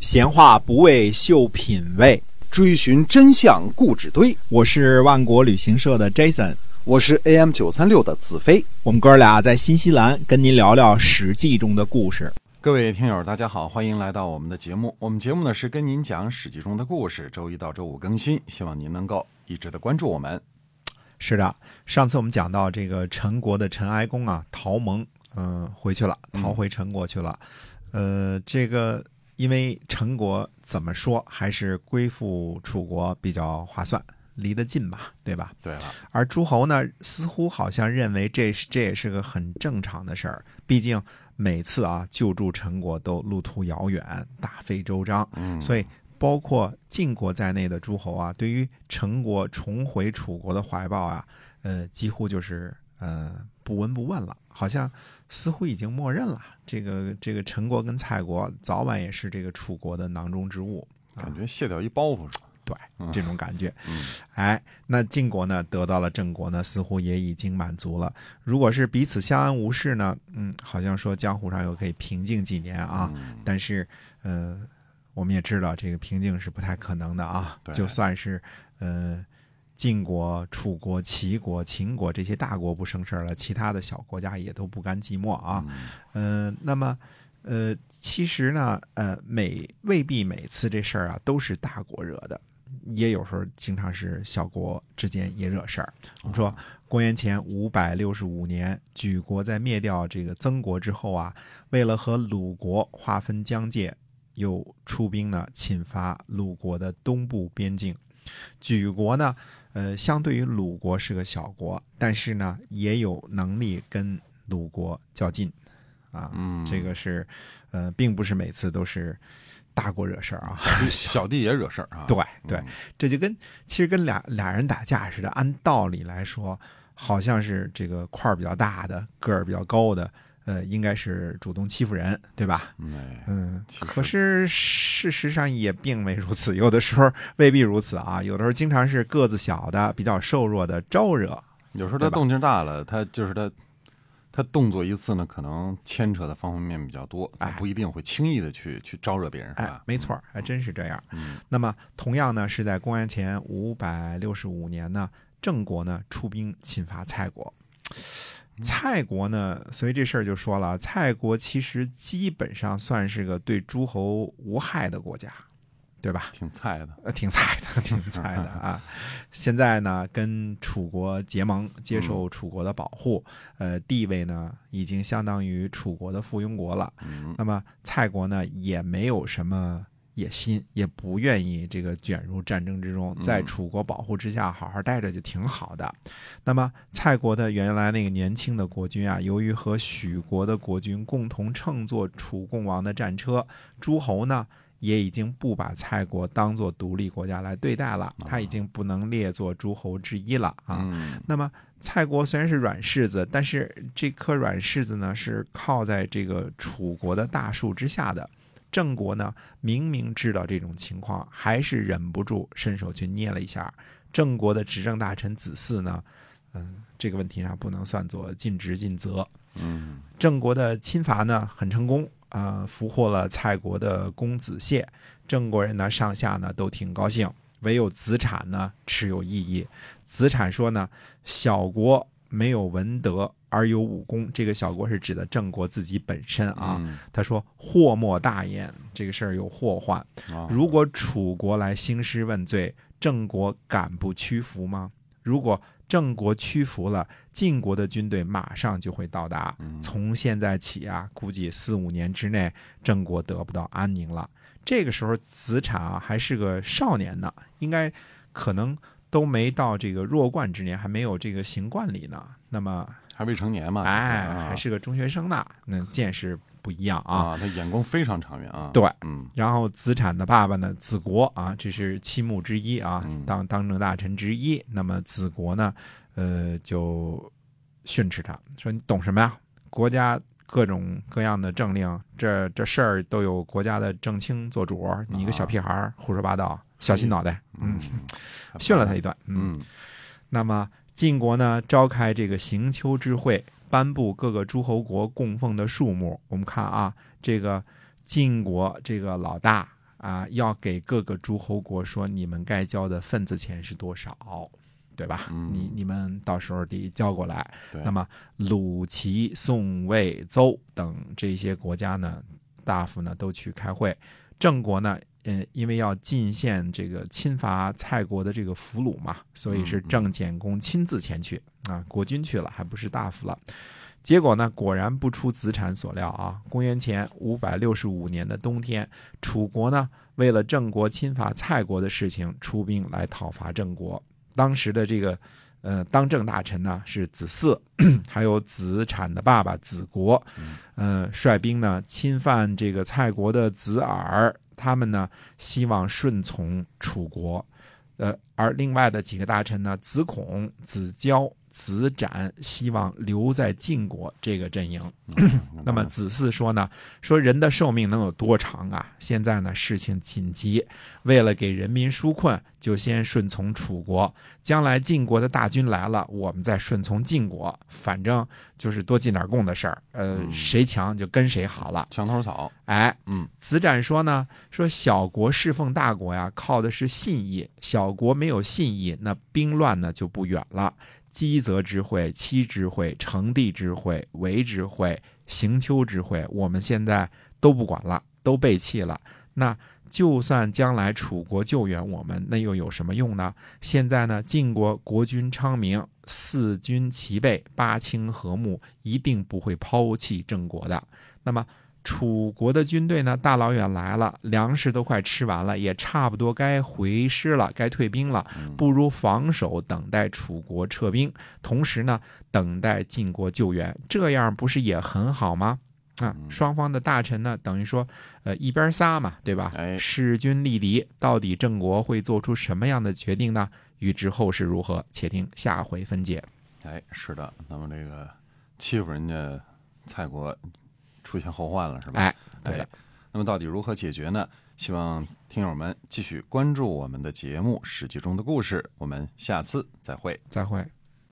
闲话不为秀品味，追寻真相故纸堆。我是万国旅行社的 Jason，我是 AM 九三六的子飞。我们哥俩在新西兰跟您聊聊《史记》中的故事。各位听友，大家好，欢迎来到我们的节目。我们节目呢是跟您讲《史记》中的故事，周一到周五更新，希望您能够一直的关注我们。是的，上次我们讲到这个陈国的陈哀公啊，逃盟，嗯、回去了，逃回陈国去了。呃，这个因为陈国怎么说还是归附楚国比较划算，离得近吧，对吧？对了，而诸侯呢，似乎好像认为这是这也是个很正常的事儿，毕竟每次啊救助陈国都路途遥远，大费周章，嗯，所以包括晋国在内的诸侯啊，对于陈国重回楚国的怀抱啊，呃，几乎就是呃不闻不问了，好像似乎已经默认了。这个这个陈国跟蔡国早晚也是这个楚国的囊中之物，感觉卸掉一包袱了。对这种感觉。嗯哎，那晋国呢得到了郑国呢，似乎也已经满足了。如果是彼此相安无事呢，嗯，好像说江湖上又可以平静几年啊。嗯但是，呃，我们也知道这个平静是不太可能的啊。对就算是呃晋国、楚国、齐国、秦国这些大国不生事儿了，其他的小国家也都不甘寂寞啊。嗯呃，那么，呃，其实呢，呃，每未必每次这事儿啊都是大国惹的，也有时候经常是小国之间也惹事儿。我们说，公元前五百六十五年，莒国在灭掉这个曾国之后啊，为了和鲁国划分疆界，又出兵呢侵伐鲁国的东部边境。莒国呢，呃，相对于鲁国是个小国，但是呢，也有能力跟鲁国较劲，啊，嗯这个是，呃，并不是每次都是大国惹事儿啊。小弟也惹事儿啊。对对嗯，这就跟其实跟俩俩人打架似的，按道理来说，好像是这个块儿比较大的、个儿比较高的，呃，应该是主动欺负人，对吧？嗯可是事实上也并未如此，有的时候未必如此啊，有的时候经常是个子小的、比较瘦弱的招惹。有时候他动静大了，他就是他，他动作一次呢，可能牵扯的方方面面比较多，哎不一定会轻易的去去招惹别人，是哎？，没错，还真是这样。嗯那么，同样呢，是在公元前五百六十五年呢，郑国呢出兵侵伐蔡国。蔡国呢，所以这事儿就说了，蔡国其实基本上算是个对诸侯无害的国家，对吧？挺菜的。呃，挺菜的，挺菜的啊！现在呢，跟楚国结盟，接受楚国的保护，呃，地位呢已经相当于楚国的附庸国了。嗯那么蔡国呢，也没有什么野心，也不愿意这个卷入战争之中，在嗯楚国保护之下好好待着就挺好的。那么蔡国的原来那个年轻的国君啊，由于和许国的国君共同乘坐楚共王的战车，诸侯呢。也已经不把蔡国当做独立国家来对待了，他已经不能列作诸侯之一了啊。嗯那么蔡国虽然是软柿子，但是这颗软柿子呢是靠在这个楚国的大树之下的。郑国呢明明知道这种情况，还是忍不住伸手去捏了一下。郑国的执政大臣子嗣呢，嗯，这个问题上不能算作尽职尽责。嗯郑国的侵伐呢很成功，啊、俘获了蔡国的公子燮。郑国人呢上下呢都挺高兴，唯有子产呢持有异议。子产说呢，小国没有文德而有武功，这个小国是指的郑国自己本身啊。嗯他说祸莫大焉，这个事儿有祸患。啊如果楚国来兴师问罪，郑国敢不屈服吗？如果郑国屈服了，晋国的军队马上就会到达。嗯从现在起啊，估计四五年之内，郑国得不到安宁了。这个时候，子产啊还是个少年呢，应该可能都没到这个弱冠之年，还没有这个行冠礼呢。那么，还未成年嘛，哎，啊还是个中学生呢，那见识不一样啊。啊，他眼光非常长远啊。对，嗯然后子产的爸爸呢，子国啊，这是七目之一啊嗯，当当政大臣之一。那么子国呢，呃，就训斥他说：“你懂什么呀？国家各种各样的政令，这这事儿都有国家的政卿做主，你一个小屁孩儿胡说八道，小心脑袋。”嗯，训了他一顿。嗯，嗯那么晋国呢，召开这个行秋之会，颁布各个诸侯国供奉的数目。我们看啊，这个晋国这个老大啊，要给各个诸侯国说你们该交的份子钱是多少，对吧？嗯你你们到时候得交过来。那么鲁、齐、宋、魏、邹等这些国家呢，大夫呢都去开会。郑国呢，呃，因为要进献这个侵伐蔡国的这个俘虏嘛，所以是嗯嗯郑简公亲自前去啊，国君去了，还不是大夫了。结果呢，果然不出子产所料啊！公元前五百六十五年的冬天，楚国呢为了郑国侵伐蔡国的事情，出兵来讨伐郑国。当时的这个呃当政大臣呢是子嗣，还有子产的爸爸子国，呃，率兵呢侵犯这个蔡国的子耳，他们呢希望顺从楚国，呃，而另外的几个大臣呢，子孔、子交、子展希望留在晋国这个阵营。那么子嗣说呢，说人的寿命能有多长啊？现在呢事情紧急，为了给人民纾困，就先顺从楚国。将来晋国的大军来了，我们再顺从晋国。反正就是多进点贡的事儿，呃，嗯谁强就跟谁好了。墙头草，哎，嗯，子展说呢，说小国侍奉大国呀，靠的是信义。小国没有信义，那兵乱呢就不远了。积泽之会、期之会、成帝之会、为之会、行丘之会，我们现在都不管了，都背弃了。那就算将来楚国救援我们，那又有什么用呢？现在呢，晋国国君昌明，四军齐备，八卿和睦，一定不会抛弃郑国的。那么楚国的军队呢，大老远来了，粮食都快吃完了，也差不多该回师了，该退兵了。不如防守，等待楚国撤兵，同时呢，等待晋国救援，这样不是也很好吗？啊，双方的大臣呢，等于说，呃，一边仨嘛，对吧？哎势均力敌，到底郑国会做出什么样的决定呢？预知后事如何，且听下回分解。哎，是的，那么这个欺负人家蔡国出现后患了，是吧？哎，对那么到底如何解决呢？希望听友们继续关注我们的节目《史记》中的故事，我们下次再会。再会。